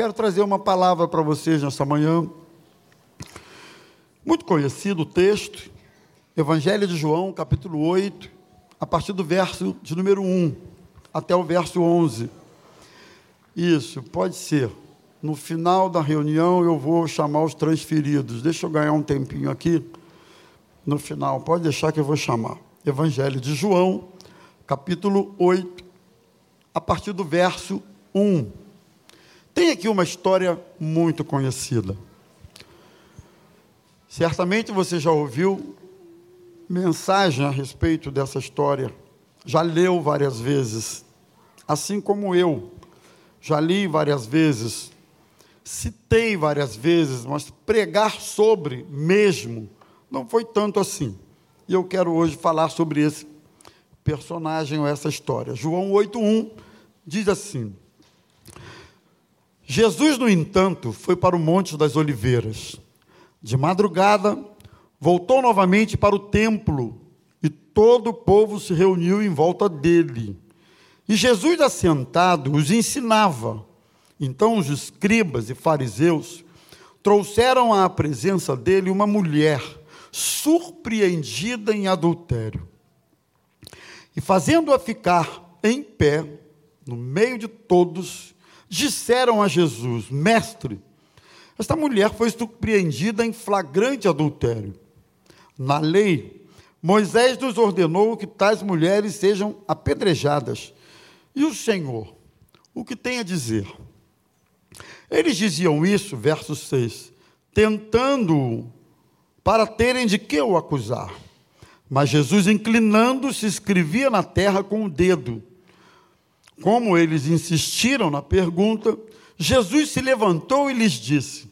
quero trazer uma palavra para vocês nessa manhã. Muito conhecido o texto, Evangelho de João, capítulo 8, a partir do verso de número 1 até o verso 11. Isso, pode ser. No final da reunião eu vou chamar os transferidos. Deixa eu ganhar um tempinho aqui. No final, pode deixar que eu vou chamar. Evangelho de João, capítulo 8, a partir do verso 1. Tem aqui uma história muito conhecida. Certamente você já ouviu mensagem a respeito dessa história, já leu várias vezes, assim como eu, já li várias vezes, citei várias vezes, mas pregar sobre mesmo não foi tanto assim. E eu quero hoje falar sobre esse personagem ou essa história. João 8:1 diz assim: Jesus, no entanto, foi para o Monte das Oliveiras. De madrugada, voltou novamente para o templo e todo o povo se reuniu em volta dele. E Jesus, assentado, os ensinava. Então os escribas e fariseus trouxeram à presença dele uma mulher surpreendida em adultério. E fazendo-a ficar em pé, no meio de todos, disseram a Jesus: Mestre, esta mulher foi surpreendida em flagrante adultério. Na lei, Moisés nos ordenou que tais mulheres sejam apedrejadas. E o Senhor, o que tem a dizer? Eles diziam isso, verso 6, tentando para terem de que o acusar. Mas Jesus, inclinando-se, escrevia na terra com o dedo. Como eles insistiram na pergunta, Jesus se levantou e lhes disse: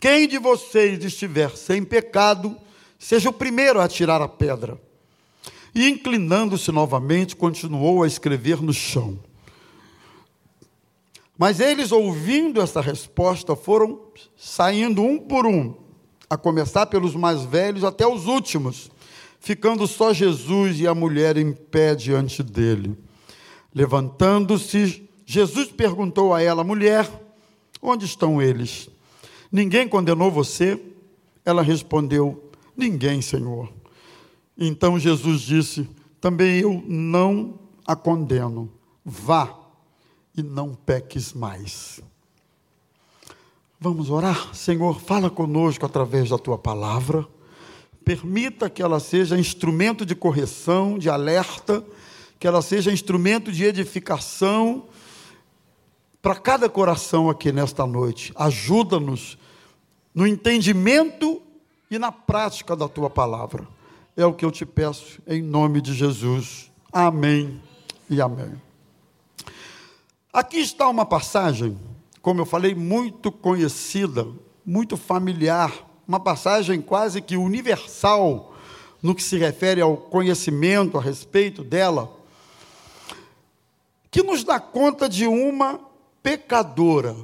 Quem de vocês estiver sem pecado, seja o primeiro a tirar a pedra. E inclinando-se novamente, continuou a escrever no chão. Mas eles, ouvindo essa resposta, foram saindo um por um, a começar pelos mais velhos até os últimos, ficando só Jesus e a mulher em pé diante dele. Levantando-se, Jesus perguntou a ela: Mulher, onde estão eles? Ninguém condenou você? Ela respondeu: Ninguém, Senhor. Então Jesus disse: Também eu não a condeno. Vá e não peques mais. Vamos orar? Senhor, fala conosco através da tua palavra. Permita que ela seja instrumento de correção, de alerta, que ela seja instrumento de edificação para cada coração aqui nesta noite. Ajuda-nos no entendimento e na prática da tua palavra. É o que eu te peço em nome de Jesus. Amém e amém. Aqui está uma passagem como eu falei, muito conhecida, muito familiar, uma passagem quase que universal no que se refere ao conhecimento a respeito dela, que nos dá conta de uma pecadora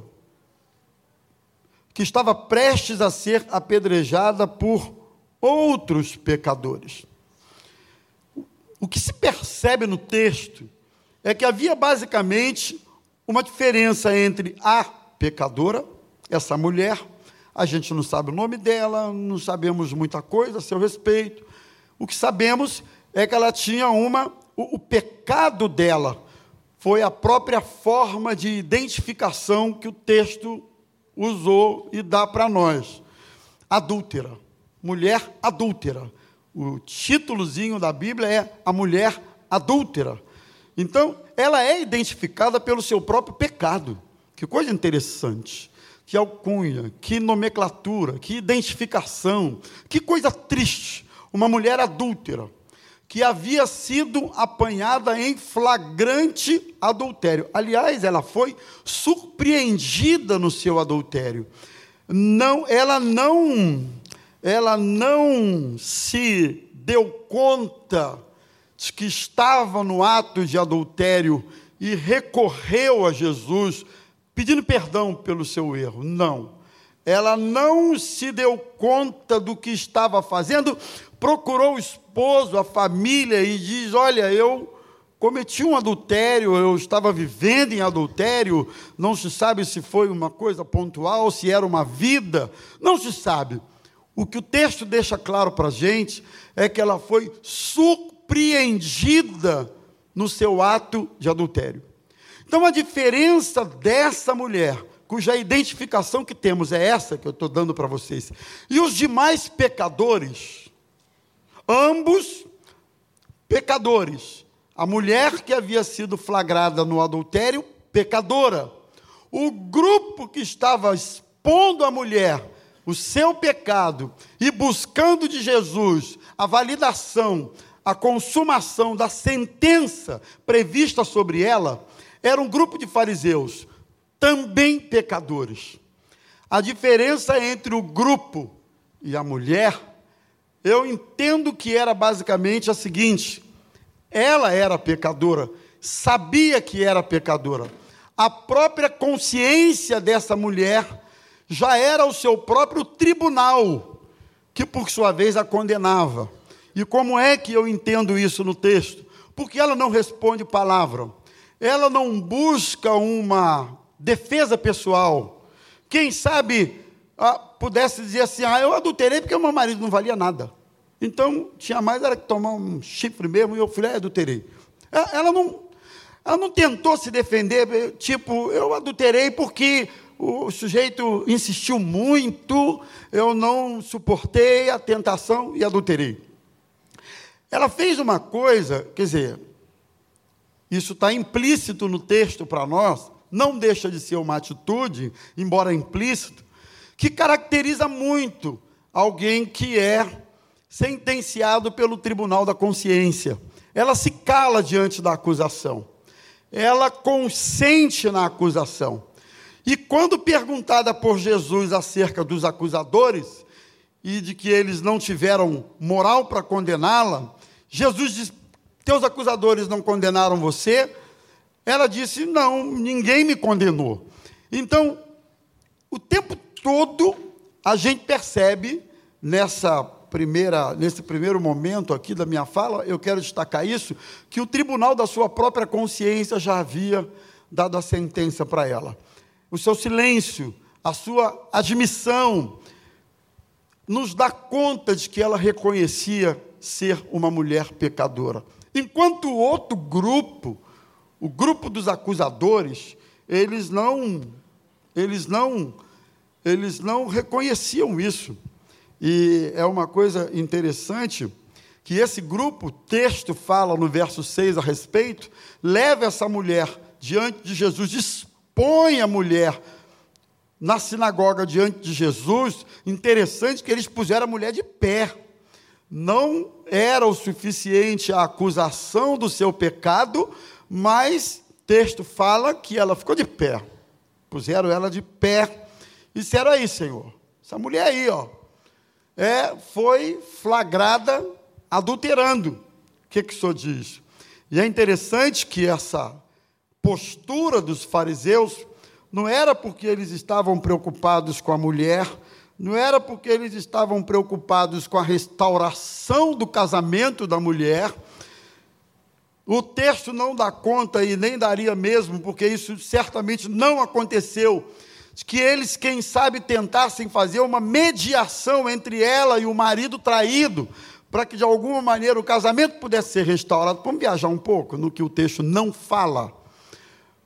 que estava prestes a ser apedrejada por outros pecadores. O que se percebe no texto é que havia basicamente uma diferença entre a pecadora, essa mulher, a gente não sabe o nome dela, não sabemos muita coisa a seu respeito. O que sabemos é que ela tinha uma, o, o pecado dela foi a própria forma de identificação que o texto usou e dá para nós. Adúltera, mulher adúltera. O títulozinho da Bíblia é a mulher adúltera. Então, ela é identificada pelo seu próprio pecado. Que coisa interessante. Que alcunha, que nomenclatura, que identificação. Que coisa triste. Uma mulher adúltera que havia sido apanhada em flagrante adultério. Aliás, ela foi surpreendida no seu adultério. Não, ela não, ela não se deu conta de que estava no ato de adultério e recorreu a Jesus pedindo perdão pelo seu erro. Não. Ela não se deu conta do que estava fazendo, procurou o esposo, a família e diz: Olha, eu cometi um adultério, eu estava vivendo em adultério, não se sabe se foi uma coisa pontual, se era uma vida, não se sabe. O que o texto deixa claro para a gente é que ela foi surpreendida no seu ato de adultério. Então a diferença dessa mulher, cuja identificação que temos é essa que eu estou dando para vocês, e os demais pecadores, ambos pecadores, a mulher que havia sido flagrada no adultério, pecadora. O grupo que estava expondo a mulher o seu pecado e buscando de Jesus a validação, a consumação da sentença prevista sobre ela, era um grupo de fariseus, também pecadores. A diferença entre o grupo e a mulher, eu entendo que era basicamente a seguinte: ela era pecadora, sabia que era pecadora. A própria consciência dessa mulher já era o seu próprio tribunal, que por sua vez a condenava. E como é que eu entendo isso no texto? Porque ela não responde palavra, ela não busca uma defesa pessoal. Quem sabe ah, pudesse dizer assim: ah, eu adulterei porque o meu marido não valia nada. Então, tinha mais era que tomar um chifre mesmo, e eu falei, é, adulterei. Ela não, ela não tentou se defender, tipo, eu adulterei porque o sujeito insistiu muito, eu não suportei a tentação e adulterei. Ela fez uma coisa, quer dizer, isso está implícito no texto para nós, não deixa de ser uma atitude, embora implícito, que caracteriza muito alguém que é sentenciado pelo tribunal da consciência. Ela se cala diante da acusação. Ela consente na acusação. E quando perguntada por Jesus acerca dos acusadores e de que eles não tiveram moral para condená-la, Jesus diz: Teus acusadores não condenaram você? Ela disse: Não, ninguém me condenou. Então, o tempo todo a gente percebe nessa primeira, nesse primeiro momento aqui da minha fala, eu quero destacar isso, que o tribunal da sua própria consciência já havia dado a sentença para ela. O seu silêncio, a sua admissão, nos dá conta de que ela reconhecia ser uma mulher pecadora. Enquanto o outro grupo, o grupo dos acusadores, eles não eles não eles não reconheciam isso. E é uma coisa interessante que esse grupo, texto fala no verso 6 a respeito, leva essa mulher diante de Jesus, expõe a mulher na sinagoga diante de Jesus. Interessante que eles puseram a mulher de pé. Não era o suficiente a acusação do seu pecado, mas texto fala que ela ficou de pé. Puseram ela de pé. Disseram aí, Senhor, essa mulher aí, ó, é, foi flagrada adulterando. O que, que o senhor diz? E é interessante que essa postura dos fariseus não era porque eles estavam preocupados com a mulher, não era porque eles estavam preocupados com a restauração do casamento da mulher. O texto não dá conta e nem daria mesmo, porque isso certamente não aconteceu que eles, quem sabe, tentassem fazer uma mediação entre ela e o marido traído, para que de alguma maneira o casamento pudesse ser restaurado. Vamos viajar um pouco no que o texto não fala,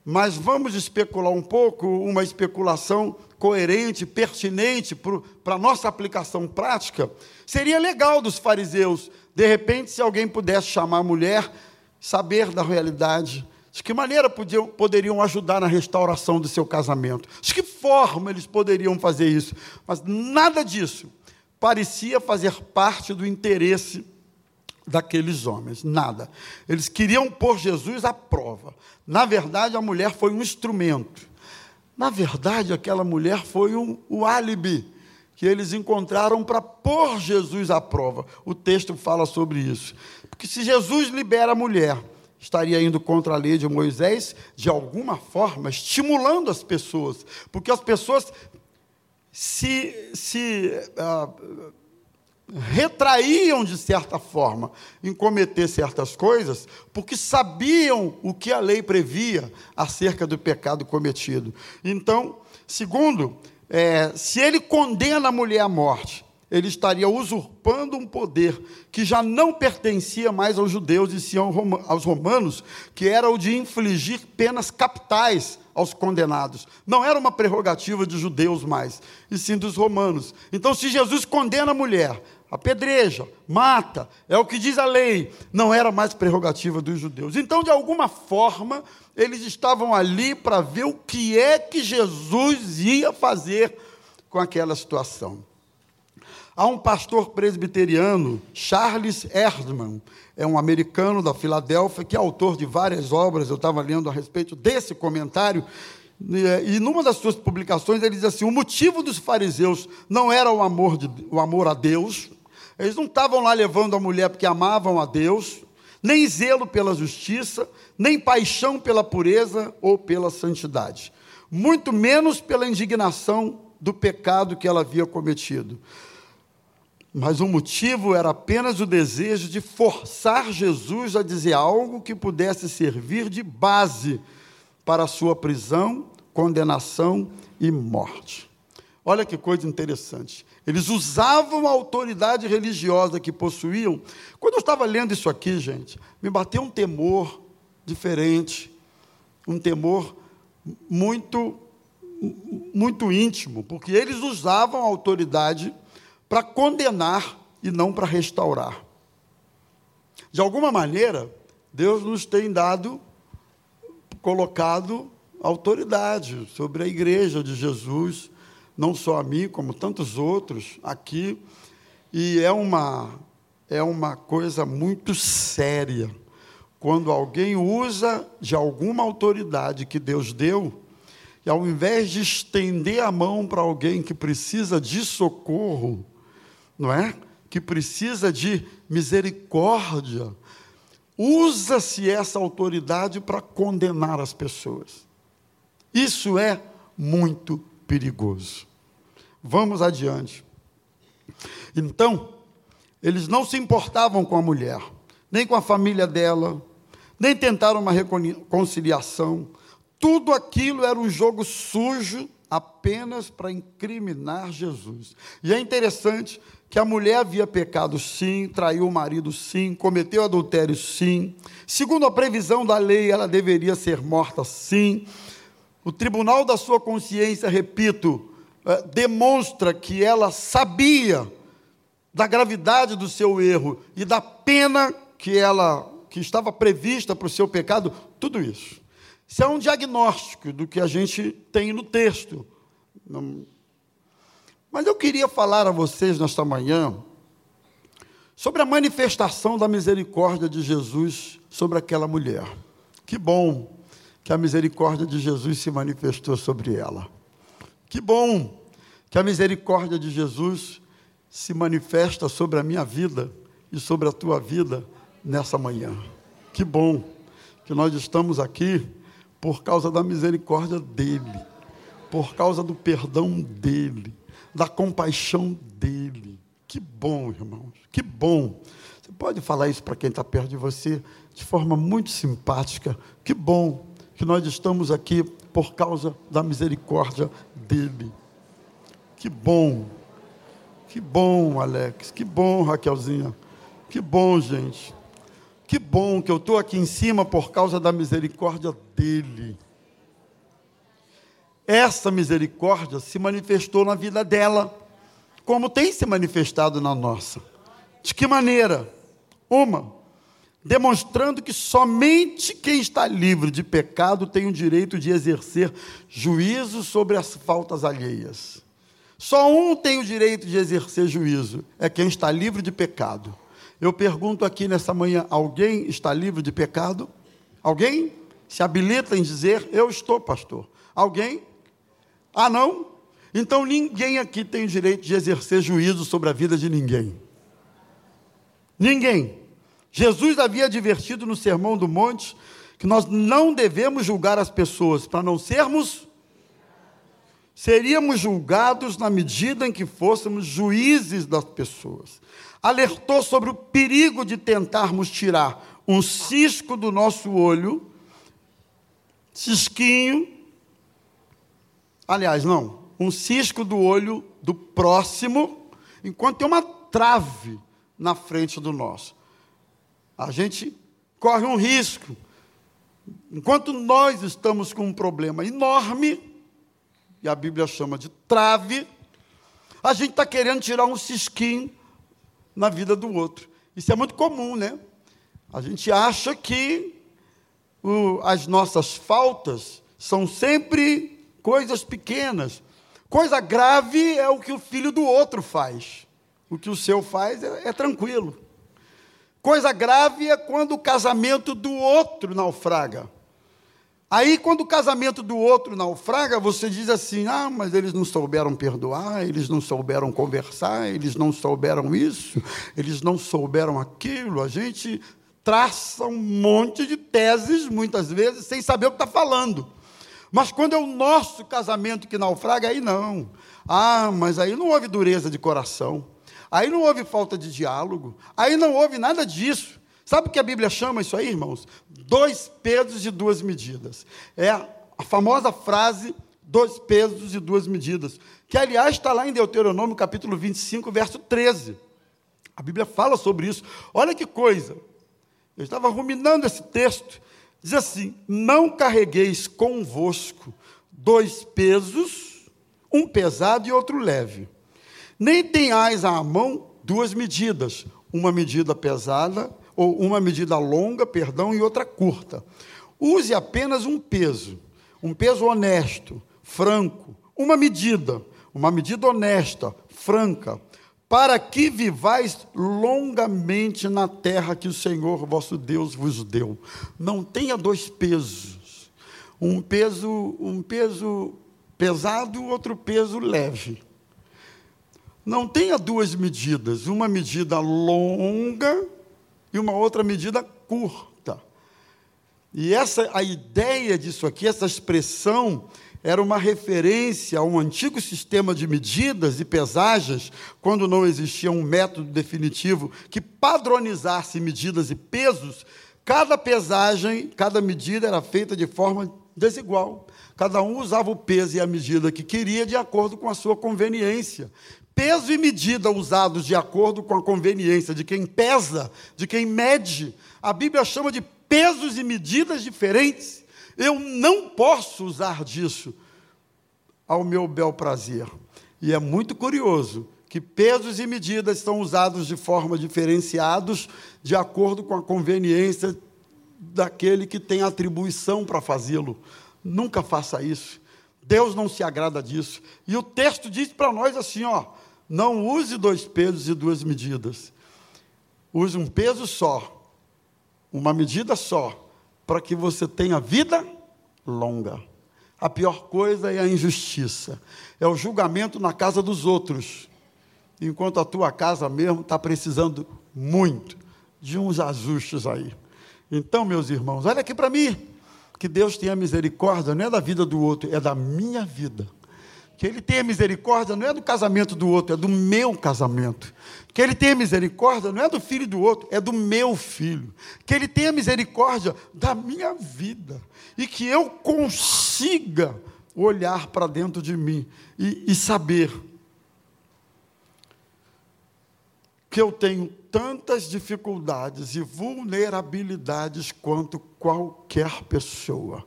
mas vamos especular um pouco, uma especulação coerente, pertinente para a nossa aplicação prática. Seria legal dos fariseus, de repente, se alguém pudesse chamar a mulher, saber da realidade de que maneira podiam, poderiam ajudar na restauração do seu casamento? De que forma eles poderiam fazer isso? Mas nada disso parecia fazer parte do interesse daqueles homens, nada. Eles queriam pôr Jesus à prova. Na verdade, a mulher foi um instrumento. Na verdade, aquela mulher foi um, o álibi que eles encontraram para pôr Jesus à prova. O texto fala sobre isso. Porque se Jesus libera a mulher, estaria indo contra a lei de Moisés, de alguma forma, estimulando as pessoas, porque as pessoas se, se uh, retraíam de certa forma em cometer certas coisas, porque sabiam o que a lei previa acerca do pecado cometido. Então, segundo, é, se ele condena a mulher à morte, ele estaria usurpando um poder que já não pertencia mais aos judeus e sim aos romanos, que era o de infligir penas capitais aos condenados. Não era uma prerrogativa de judeus mais, e sim dos romanos. Então, se Jesus condena a mulher, apedreja, mata, é o que diz a lei, não era mais prerrogativa dos judeus. Então, de alguma forma, eles estavam ali para ver o que é que Jesus ia fazer com aquela situação. Há um pastor presbiteriano, Charles Erdman, é um americano da Filadélfia, que é autor de várias obras, eu estava lendo a respeito desse comentário, e numa das suas publicações ele diz assim: o motivo dos fariseus não era o amor, de, o amor a Deus, eles não estavam lá levando a mulher porque amavam a Deus, nem zelo pela justiça, nem paixão pela pureza ou pela santidade, muito menos pela indignação do pecado que ela havia cometido. Mas o motivo era apenas o desejo de forçar Jesus a dizer algo que pudesse servir de base para a sua prisão, condenação e morte. Olha que coisa interessante. Eles usavam a autoridade religiosa que possuíam. Quando eu estava lendo isso aqui, gente, me bateu um temor diferente, um temor muito muito íntimo, porque eles usavam a autoridade para condenar e não para restaurar. De alguma maneira, Deus nos tem dado colocado autoridade sobre a igreja de Jesus, não só a mim, como tantos outros aqui, e é uma, é uma coisa muito séria quando alguém usa de alguma autoridade que Deus deu, e ao invés de estender a mão para alguém que precisa de socorro, não é? Que precisa de misericórdia, usa-se essa autoridade para condenar as pessoas. Isso é muito perigoso. Vamos adiante. Então, eles não se importavam com a mulher, nem com a família dela, nem tentaram uma reconciliação. Tudo aquilo era um jogo sujo apenas para incriminar Jesus. E é interessante que a mulher havia pecado sim, traiu o marido sim, cometeu adultério sim. Segundo a previsão da lei, ela deveria ser morta sim. O tribunal da sua consciência, repito, eh, demonstra que ela sabia da gravidade do seu erro e da pena que ela que estava prevista para o seu pecado, tudo isso. Isso é um diagnóstico do que a gente tem no texto. Mas eu queria falar a vocês nesta manhã sobre a manifestação da misericórdia de Jesus sobre aquela mulher. Que bom que a misericórdia de Jesus se manifestou sobre ela. Que bom que a misericórdia de Jesus se manifesta sobre a minha vida e sobre a tua vida nessa manhã. Que bom que nós estamos aqui por causa da misericórdia dele, por causa do perdão dele, da compaixão dele. Que bom, irmãos, que bom. Você pode falar isso para quem está perto de você de forma muito simpática. Que bom que nós estamos aqui por causa da misericórdia dele. Que bom, que bom, Alex, que bom, Raquelzinha, que bom, gente. Que bom que eu estou aqui em cima por causa da misericórdia dele. Essa misericórdia se manifestou na vida dela, como tem se manifestado na nossa. De que maneira? Uma, demonstrando que somente quem está livre de pecado tem o direito de exercer juízo sobre as faltas alheias. Só um tem o direito de exercer juízo, é quem está livre de pecado. Eu pergunto aqui nessa manhã: alguém está livre de pecado? Alguém se habilita em dizer, eu estou, pastor? Alguém? Ah, não? Então ninguém aqui tem o direito de exercer juízo sobre a vida de ninguém. Ninguém. Jesus havia advertido no Sermão do Monte que nós não devemos julgar as pessoas para não sermos. seríamos julgados na medida em que fôssemos juízes das pessoas. Alertou sobre o perigo de tentarmos tirar um cisco do nosso olho, cisquinho, aliás, não, um cisco do olho do próximo, enquanto tem uma trave na frente do nosso. A gente corre um risco. Enquanto nós estamos com um problema enorme, e a Bíblia chama de trave, a gente está querendo tirar um cisquinho na vida do outro. Isso é muito comum, né? A gente acha que o, as nossas faltas são sempre coisas pequenas. Coisa grave é o que o filho do outro faz. O que o seu faz é, é tranquilo. Coisa grave é quando o casamento do outro naufraga. Aí, quando o casamento do outro naufraga, você diz assim: ah, mas eles não souberam perdoar, eles não souberam conversar, eles não souberam isso, eles não souberam aquilo. A gente traça um monte de teses, muitas vezes, sem saber o que está falando. Mas quando é o nosso casamento que naufraga, aí não. Ah, mas aí não houve dureza de coração, aí não houve falta de diálogo, aí não houve nada disso. Sabe o que a Bíblia chama isso aí, irmãos? Dois pesos e duas medidas. É a famosa frase dois pesos e duas medidas, que aliás está lá em Deuteronômio capítulo 25, verso 13. A Bíblia fala sobre isso. Olha que coisa. Eu estava ruminando esse texto. Diz assim: Não carregueis convosco dois pesos, um pesado e outro leve. Nem tenhais à mão duas medidas, uma medida pesada ou uma medida longa, perdão, e outra curta. Use apenas um peso, um peso honesto, franco, uma medida, uma medida honesta, franca, para que vivais longamente na terra que o Senhor vosso Deus vos deu. Não tenha dois pesos, um peso, um peso pesado, outro peso leve. Não tenha duas medidas, uma medida longa e uma outra medida curta. E essa a ideia disso aqui, essa expressão era uma referência a um antigo sistema de medidas e pesagens, quando não existia um método definitivo que padronizasse medidas e pesos, cada pesagem, cada medida era feita de forma desigual. Cada um usava o peso e a medida que queria de acordo com a sua conveniência peso e medida usados de acordo com a conveniência de quem pesa, de quem mede. A Bíblia chama de pesos e medidas diferentes. Eu não posso usar disso ao meu bel prazer. E é muito curioso que pesos e medidas são usados de forma diferenciados de acordo com a conveniência daquele que tem atribuição para fazê-lo. Nunca faça isso. Deus não se agrada disso. E o texto diz para nós assim, ó: não use dois pesos e duas medidas. Use um peso só, uma medida só, para que você tenha vida longa. A pior coisa é a injustiça, é o julgamento na casa dos outros, enquanto a tua casa mesmo está precisando muito de uns ajustes aí. Então, meus irmãos, olha aqui para mim, que Deus tenha misericórdia, não é da vida do outro, é da minha vida. Que Ele tenha misericórdia não é do casamento do outro, é do meu casamento. Que Ele tenha misericórdia não é do filho do outro, é do meu filho. Que Ele tenha misericórdia da minha vida. E que eu consiga olhar para dentro de mim e, e saber que eu tenho tantas dificuldades e vulnerabilidades quanto qualquer pessoa.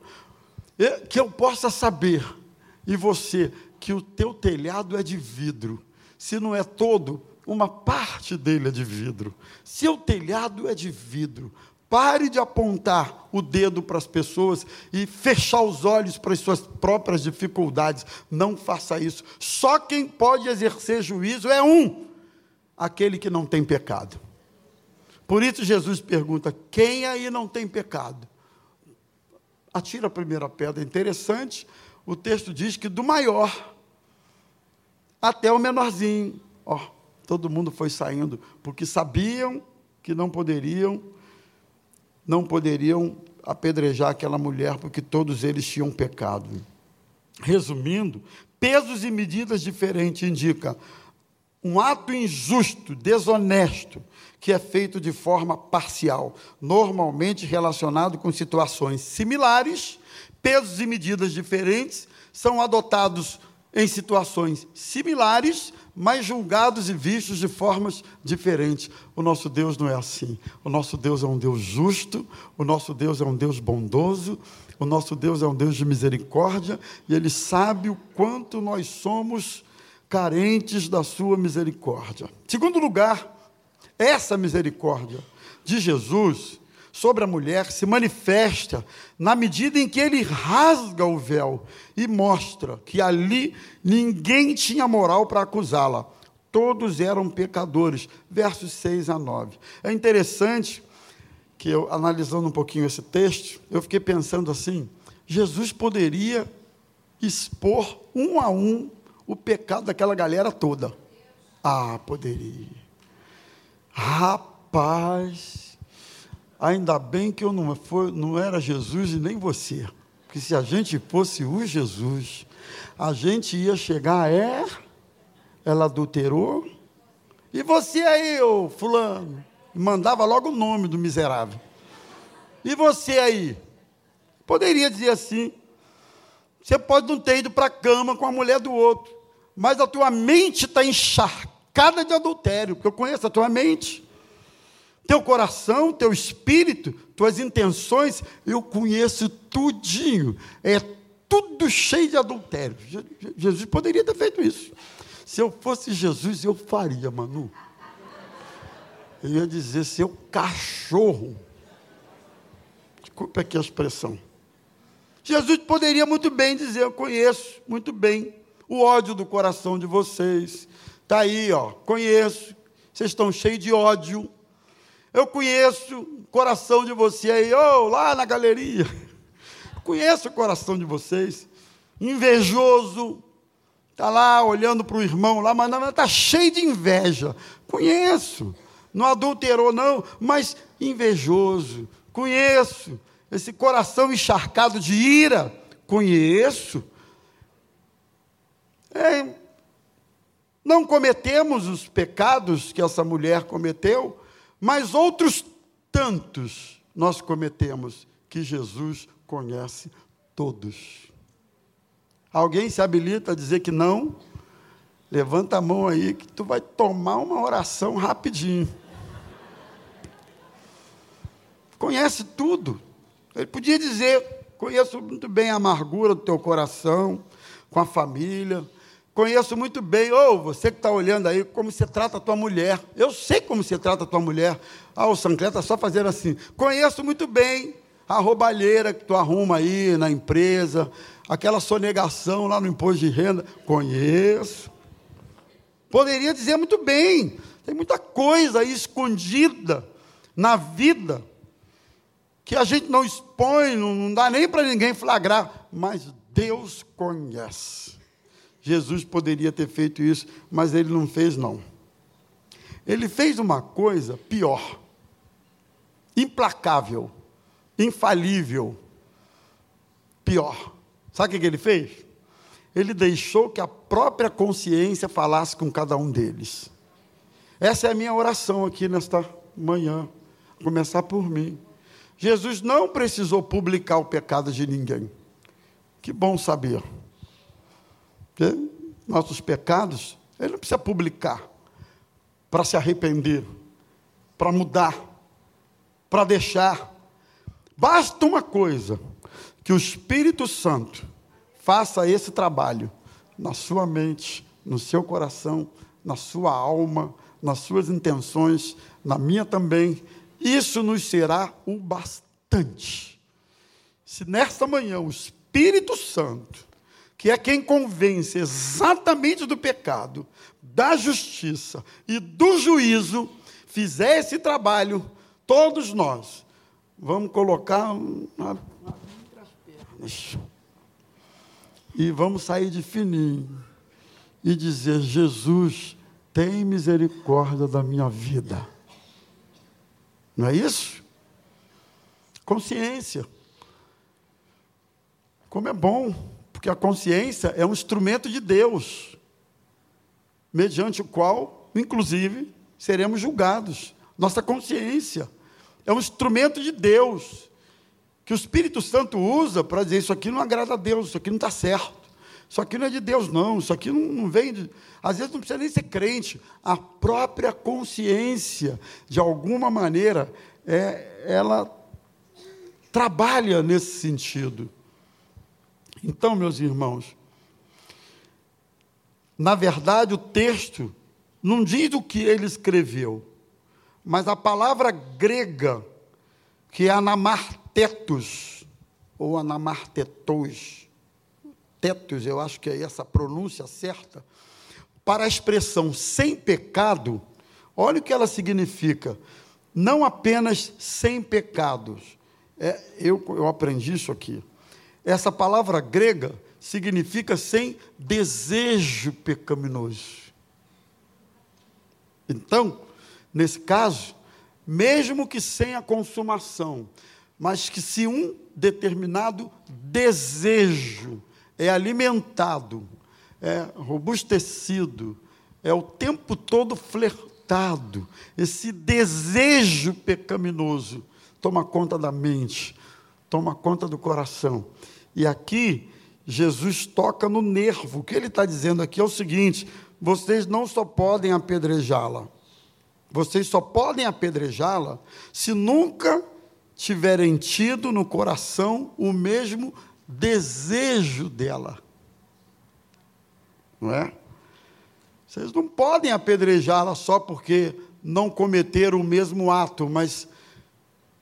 Que eu possa saber, e você, que o teu telhado é de vidro. Se não é todo, uma parte dele é de vidro. Se o telhado é de vidro, pare de apontar o dedo para as pessoas e fechar os olhos para as suas próprias dificuldades. Não faça isso. Só quem pode exercer juízo é um: aquele que não tem pecado. Por isso Jesus pergunta: quem aí não tem pecado? Atira a primeira pedra. Interessante, o texto diz que do maior até o menorzinho. Ó, todo mundo foi saindo, porque sabiam que não poderiam, não poderiam apedrejar aquela mulher, porque todos eles tinham pecado. Resumindo, pesos e medidas diferentes indica um ato injusto, desonesto, que é feito de forma parcial, normalmente relacionado com situações similares, pesos e medidas diferentes são adotados em situações similares, mas julgados e vistos de formas diferentes. O nosso Deus não é assim. O nosso Deus é um Deus justo, o nosso Deus é um Deus bondoso, o nosso Deus é um Deus de misericórdia e Ele sabe o quanto nós somos carentes da Sua misericórdia. Segundo lugar, essa misericórdia de Jesus sobre a mulher se manifesta na medida em que ele rasga o véu e mostra que ali ninguém tinha moral para acusá-la. Todos eram pecadores. Versos 6 a 9. É interessante que eu, analisando um pouquinho esse texto, eu fiquei pensando assim: Jesus poderia expor um a um o pecado daquela galera toda. Ah, poderia. Rapaz, ainda bem que eu não, foi, não era Jesus e nem você. Porque se a gente fosse o Jesus, a gente ia chegar, é, ela adulterou. E você aí, ô fulano? mandava logo o nome do miserável. E você aí? Poderia dizer assim: você pode não ter ido para a cama com a mulher do outro, mas a tua mente está encharcada de adultério, porque eu conheço a tua mente. Teu coração, teu espírito, tuas intenções, eu conheço tudinho. É tudo cheio de adultério. Jesus poderia ter feito isso. Se eu fosse Jesus, eu faria, Manu. Eu ia dizer seu cachorro. Desculpe aqui a expressão. Jesus poderia muito bem dizer: Eu conheço muito bem o ódio do coração de vocês. Está aí, ó, conheço. Vocês estão cheios de ódio. Eu conheço o coração de você aí, oh, lá na galeria. Conheço o coração de vocês. Invejoso. Está lá olhando para o irmão lá, mas está cheio de inveja. Conheço não adulterou, não, mas invejoso. Conheço. Esse coração encharcado de ira, conheço. É, não cometemos os pecados que essa mulher cometeu, mas outros tantos nós cometemos que Jesus conhece todos. Alguém se habilita a dizer que não? Levanta a mão aí que tu vai tomar uma oração rapidinho conhece tudo. Ele podia dizer: conheço muito bem a amargura do teu coração, com a família. Conheço muito bem, ou oh, você que está olhando aí, como você trata a tua mulher. Eu sei como você trata a tua mulher. Ah, o Sancleta só fazer assim. Conheço muito bem a roubalheira que tu arruma aí na empresa, aquela sonegação lá no imposto de renda. Conheço. Poderia dizer muito bem. Tem muita coisa aí escondida na vida que a gente não expõe, não dá nem para ninguém flagrar, mas Deus conhece. Jesus poderia ter feito isso, mas ele não fez, não. Ele fez uma coisa pior, implacável, infalível, pior. Sabe o que ele fez? Ele deixou que a própria consciência falasse com cada um deles. Essa é a minha oração aqui nesta manhã. Começar por mim. Jesus não precisou publicar o pecado de ninguém. Que bom saber. Nossos pecados, ele não precisa publicar para se arrepender, para mudar, para deixar. Basta uma coisa: que o Espírito Santo faça esse trabalho na sua mente, no seu coração, na sua alma, nas suas intenções, na minha também, isso nos será o bastante. Se nesta manhã o Espírito Santo, que é quem convence exatamente do pecado, da justiça e do juízo, fizer esse trabalho, todos nós vamos colocar uma, pernas e vamos sair de fininho e dizer: Jesus, tem misericórdia da minha vida. Não é isso? Consciência. Como é bom. Porque a consciência é um instrumento de Deus, mediante o qual, inclusive, seremos julgados. Nossa consciência é um instrumento de Deus, que o Espírito Santo usa para dizer: Isso aqui não agrada a Deus, isso aqui não está certo. Isso aqui não é de Deus, não. Isso aqui não, não vem de. Às vezes não precisa nem ser crente. A própria consciência, de alguma maneira, é, ela trabalha nesse sentido. Então, meus irmãos, na verdade, o texto não diz o que ele escreveu, mas a palavra grega, que é anamartetos, ou anamartetos, tetos, eu acho que é essa a pronúncia certa, para a expressão sem pecado, olha o que ela significa. Não apenas sem pecados. É, eu, eu aprendi isso aqui. Essa palavra grega significa sem desejo pecaminoso. Então, nesse caso, mesmo que sem a consumação, mas que se um determinado desejo é alimentado, é robustecido, é o tempo todo flertado. Esse desejo pecaminoso toma conta da mente, toma conta do coração. E aqui, Jesus toca no nervo. O que ele está dizendo aqui é o seguinte: vocês não só podem apedrejá-la, vocês só podem apedrejá-la se nunca tiverem tido no coração o mesmo desejo dela. Não é? Vocês não podem apedrejá-la só porque não cometeram o mesmo ato, mas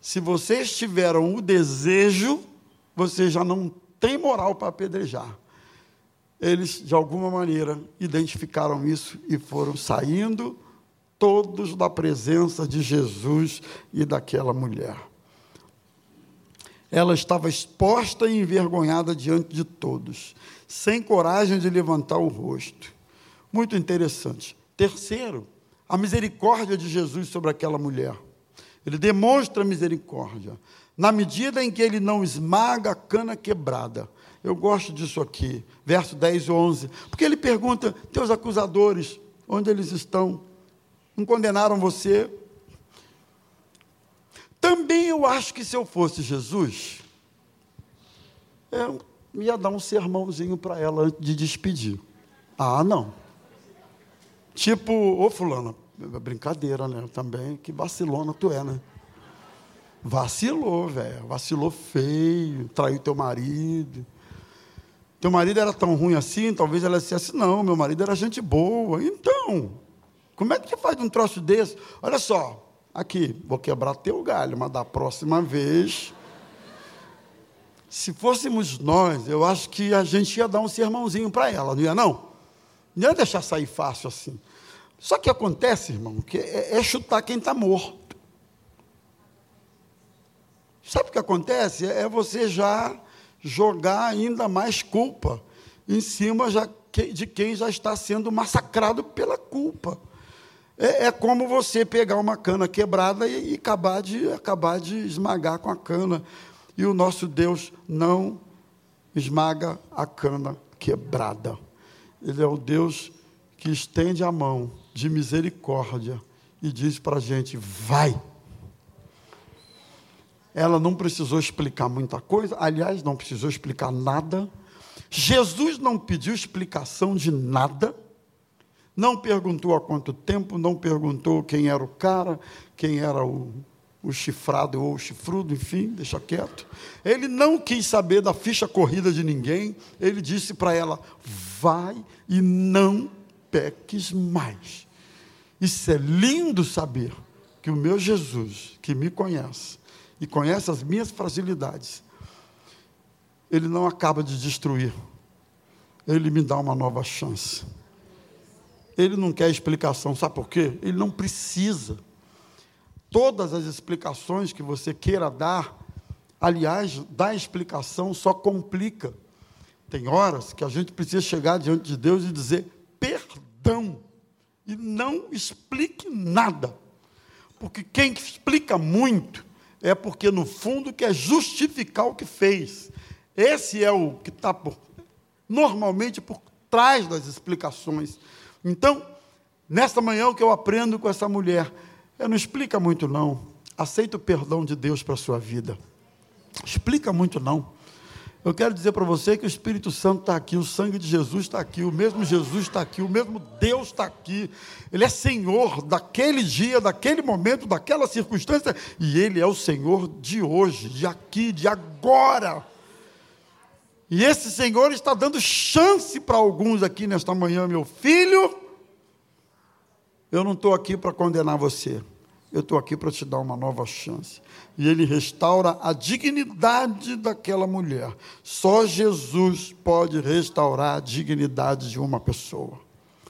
se vocês tiveram o desejo, vocês já não têm moral para apedrejar. Eles, de alguma maneira, identificaram isso e foram saindo todos da presença de Jesus e daquela mulher ela estava exposta e envergonhada diante de todos, sem coragem de levantar o rosto. Muito interessante. Terceiro, a misericórdia de Jesus sobre aquela mulher. Ele demonstra misericórdia, na medida em que ele não esmaga a cana quebrada. Eu gosto disso aqui, verso 10 e 11, porque ele pergunta: teus acusadores, onde eles estão? Não condenaram você? Também eu acho que se eu fosse Jesus, eu ia dar um sermãozinho para ela antes de despedir. Ah, não. Tipo, ô fulano, brincadeira, né? Também, que vacilona tu é, né? Vacilou, velho. Vacilou feio, traiu teu marido. Teu marido era tão ruim assim, talvez ela dissesse, não, meu marido era gente boa. Então, como é que você faz um troço desse? Olha só, Aqui, vou quebrar teu galho, mas da próxima vez. Se fôssemos nós, eu acho que a gente ia dar um sermãozinho para ela, não ia não? Não ia deixar sair fácil assim. Só que acontece, irmão, que é, é chutar quem está morto. Sabe o que acontece? É você já jogar ainda mais culpa em cima de quem já está sendo massacrado pela culpa. É, é, como você pegar uma cana quebrada e, e, acabar, de, acabar de esmagar com a cana. E o nosso Deus não esmaga a cana quebrada. Ele é o Deus que estende a mão de misericórdia e diz para a gente: vai. Ela não precisou explicar muita coisa, aliás, não precisou explicar nada. Jesus não pediu explicação de nada não perguntou há quanto tempo, não perguntou quem era o cara, quem era o, o chifrado ou o chifrudo, enfim, deixa quieto. Ele não quis saber da ficha corrida de ninguém, ele disse para ela: vai e não peques mais. Isso é lindo saber que o meu Jesus, que me conhece e conhece as minhas fragilidades, ele não acaba de destruir, ele me dá uma nova chance. Ele não quer explicação, sabe por quê? Ele não precisa. Todas as explicações que você queira dar, aliás, dar explicação só complica. Tem horas que a gente precisa chegar diante de Deus e dizer perdão. E não explique nada. Porque quem explica muito é porque, no fundo, quer justificar o que fez. Esse é o que está por normalmente por trás das explicações. Então, nesta manhã, o que eu aprendo com essa mulher é: não explica muito, não. Aceita o perdão de Deus para a sua vida. Explica muito, não. Eu quero dizer para você que o Espírito Santo está aqui, o sangue de Jesus está aqui, o mesmo Jesus está aqui, o mesmo Deus está aqui. Ele é Senhor daquele dia, daquele momento, daquela circunstância, e Ele é o Senhor de hoje, de aqui, de agora. E esse Senhor está dando chance para alguns aqui nesta manhã, meu filho. Eu não estou aqui para condenar você eu estou aqui para te dar uma nova chance. E ele restaura a dignidade daquela mulher. Só Jesus pode restaurar a dignidade de uma pessoa.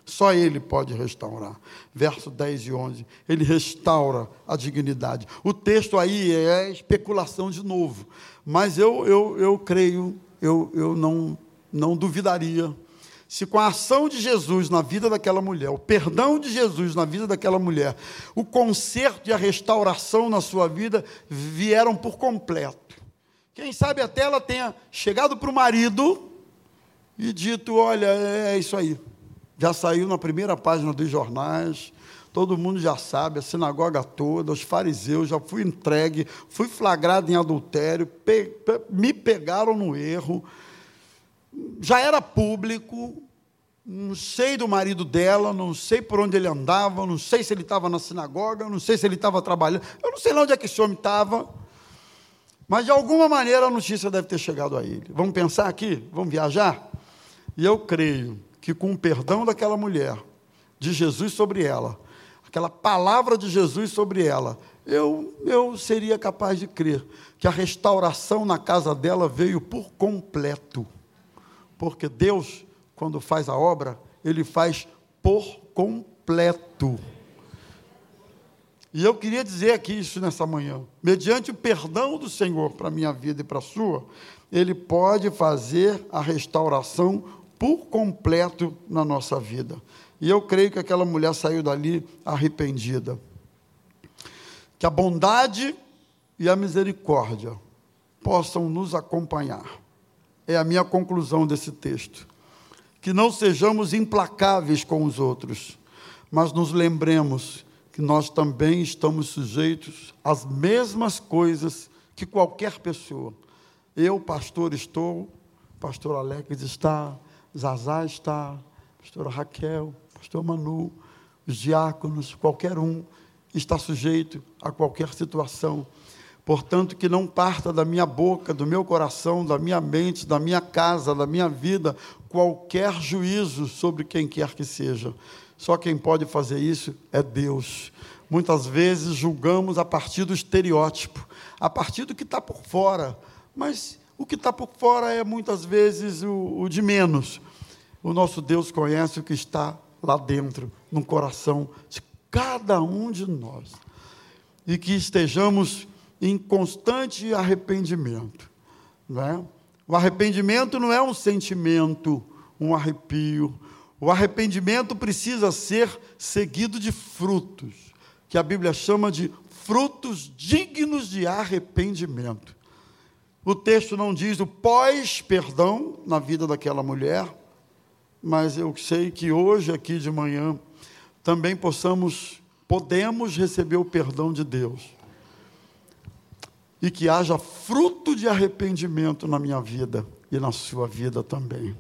Só ele pode restaurar. Verso 10 e 11. Ele restaura a dignidade. O texto aí é especulação de novo. Mas eu, eu, eu creio, eu, eu não, não duvidaria se com a ação de Jesus na vida daquela mulher, o perdão de Jesus na vida daquela mulher, o conserto e a restauração na sua vida vieram por completo. Quem sabe até ela tenha chegado para o marido e dito: Olha, é isso aí. Já saiu na primeira página dos jornais, todo mundo já sabe, a sinagoga toda, os fariseus, já fui entregue, fui flagrado em adultério, pe pe me pegaram no erro já era público, não sei do marido dela, não sei por onde ele andava, não sei se ele estava na sinagoga, não sei se ele estava trabalhando, eu não sei lá onde é que esse homem estava, mas de alguma maneira a notícia deve ter chegado a ele. Vamos pensar aqui? Vamos viajar? E eu creio que com o perdão daquela mulher, de Jesus sobre ela, aquela palavra de Jesus sobre ela, eu, eu seria capaz de crer que a restauração na casa dela veio por completo. Porque Deus, quando faz a obra, ele faz por completo. E eu queria dizer aqui isso nessa manhã. Mediante o perdão do Senhor para a minha vida e para a sua, Ele pode fazer a restauração por completo na nossa vida. E eu creio que aquela mulher saiu dali arrependida. Que a bondade e a misericórdia possam nos acompanhar é a minha conclusão desse texto. Que não sejamos implacáveis com os outros, mas nos lembremos que nós também estamos sujeitos às mesmas coisas que qualquer pessoa. Eu, pastor, estou, pastor Alex está, Zazá está, pastora Raquel, pastor Manu, os diáconos, qualquer um está sujeito a qualquer situação. Portanto, que não parta da minha boca, do meu coração, da minha mente, da minha casa, da minha vida, qualquer juízo sobre quem quer que seja. Só quem pode fazer isso é Deus. Muitas vezes julgamos a partir do estereótipo, a partir do que está por fora. Mas o que está por fora é muitas vezes o, o de menos. O nosso Deus conhece o que está lá dentro, no coração de cada um de nós. E que estejamos em constante arrependimento. Não é? O arrependimento não é um sentimento, um arrepio. O arrependimento precisa ser seguido de frutos, que a Bíblia chama de frutos dignos de arrependimento. O texto não diz o pós-perdão na vida daquela mulher, mas eu sei que hoje, aqui de manhã, também possamos, podemos receber o perdão de Deus e que haja fruto de arrependimento na minha vida e na sua vida também.